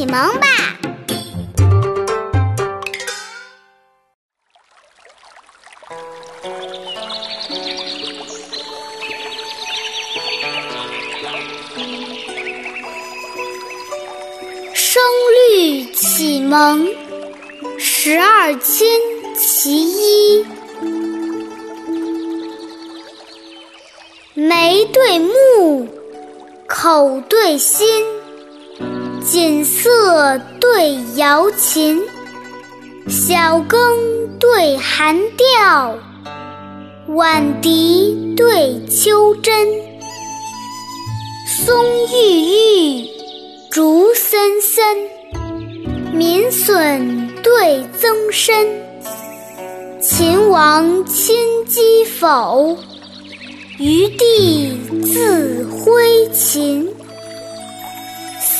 启蒙吧。声律启蒙十二亲其一，眉对目，口对心，锦瑟对瑶琴，小更对寒调，晚笛对秋真，松郁郁，竹森森，民损对增深，秦王亲击否？余弟自挥琴。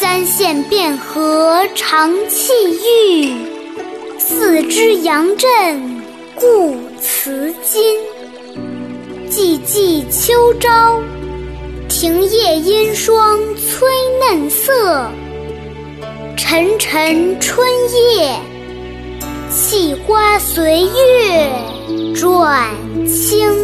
三线变合长气郁，四肢扬振故辞今。寂寂秋朝，庭叶阴霜催嫩色。沉沉春夜，细花随月转清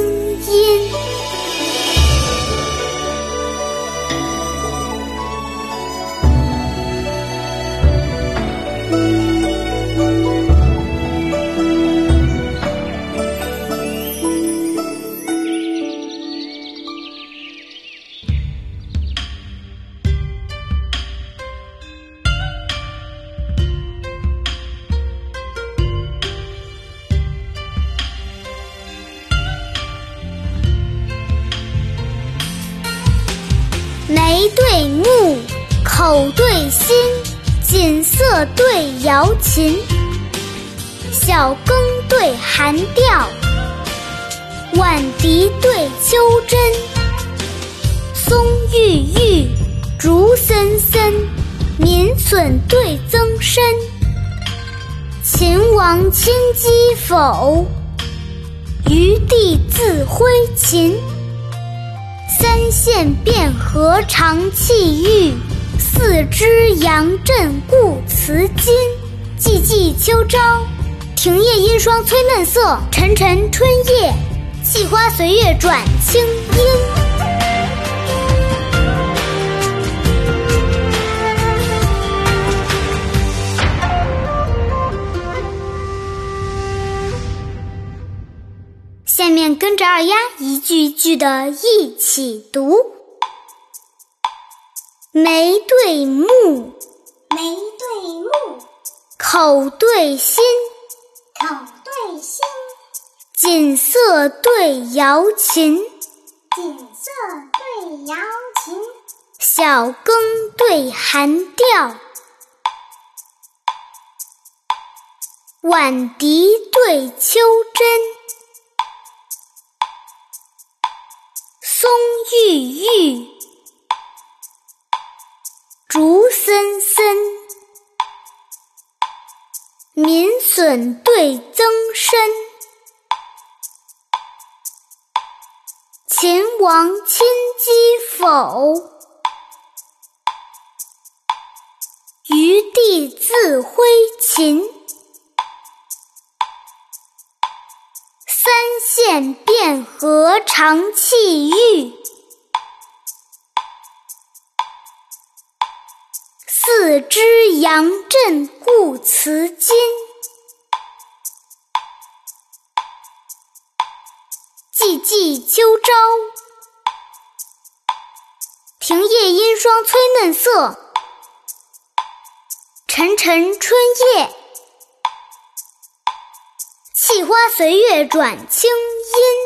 眉对目，口对心，锦瑟对瑶琴，小更对寒调，晚笛对秋真，松郁郁，竹森森，民损对增深。秦王亲击否？余弟自挥琴。三线变合长气郁，四肢扬振故辞今。寂寂秋朝，庭叶阴霜催嫩色。沉沉春夜，细花随月转清音。跟着二丫一句一句的一起读：眉对目，眉对目，口对心，口对心，锦瑟对瑶琴，锦瑟对瑶琴，小更对寒调，晚笛对秋真。郁郁，竹森森，民损对增深。秦王亲击否？余弟自挥琴。线便合长气郁，肢扬振故辞今。寂寂秋朝，庭叶阴霜催嫩色。沉沉春夜。气花随月转清音。